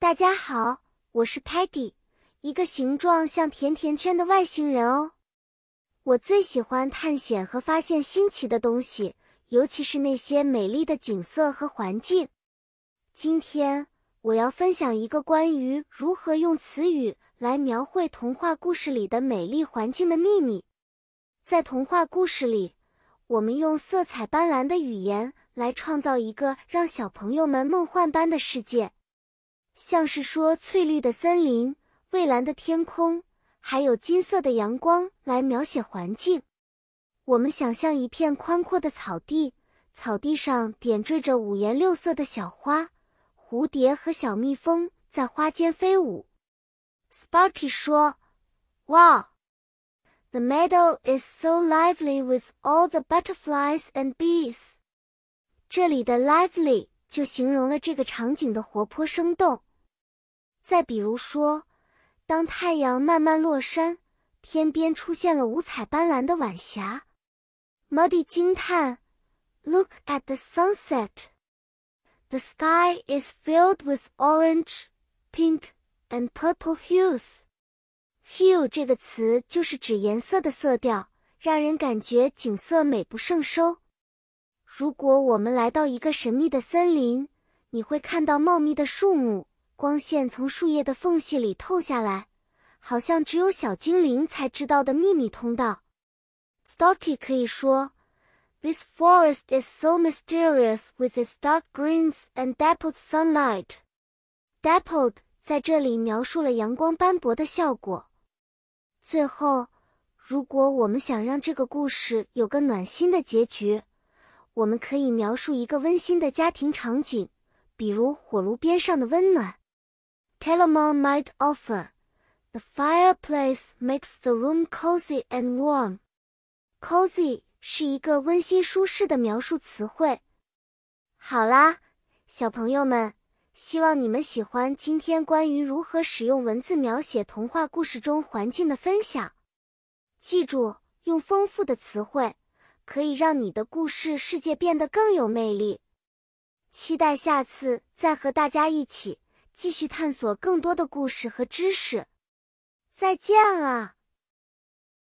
大家好，我是 Patty，一个形状像甜甜圈的外星人哦。我最喜欢探险和发现新奇的东西，尤其是那些美丽的景色和环境。今天我要分享一个关于如何用词语来描绘童话故事里的美丽环境的秘密。在童话故事里，我们用色彩斑斓的语言来创造一个让小朋友们梦幻般的世界。像是说翠绿的森林、蔚蓝的天空，还有金色的阳光来描写环境。我们想象一片宽阔的草地，草地上点缀着五颜六色的小花，蝴蝶和小蜜蜂在花间飞舞。Sparky 说：“Wow, the meadow is so lively with all the butterflies and bees。”这里的 lively 就形容了这个场景的活泼生动。再比如说，当太阳慢慢落山，天边出现了五彩斑斓的晚霞，Muddy 惊叹：“Look at the sunset! The sky is filled with orange, pink, and purple hues.” Hue 这个词就是指颜色的色调，让人感觉景色美不胜收。如果我们来到一个神秘的森林，你会看到茂密的树木。光线从树叶的缝隙里透下来，好像只有小精灵才知道的秘密通道。Stocky 可以说：“This forest is so mysterious with its dark greens and dappled sunlight.” Dappled 在这里描述了阳光斑驳的效果。最后，如果我们想让这个故事有个暖心的结局，我们可以描述一个温馨的家庭场景，比如火炉边上的温暖。Telamon might offer. The fireplace makes the room cozy and warm. Cozy 是一个温馨舒适的描述词汇。好啦，小朋友们，希望你们喜欢今天关于如何使用文字描写童话故事中环境的分享。记住，用丰富的词汇可以让你的故事世界变得更有魅力。期待下次再和大家一起。继续探索更多的故事和知识，再见了。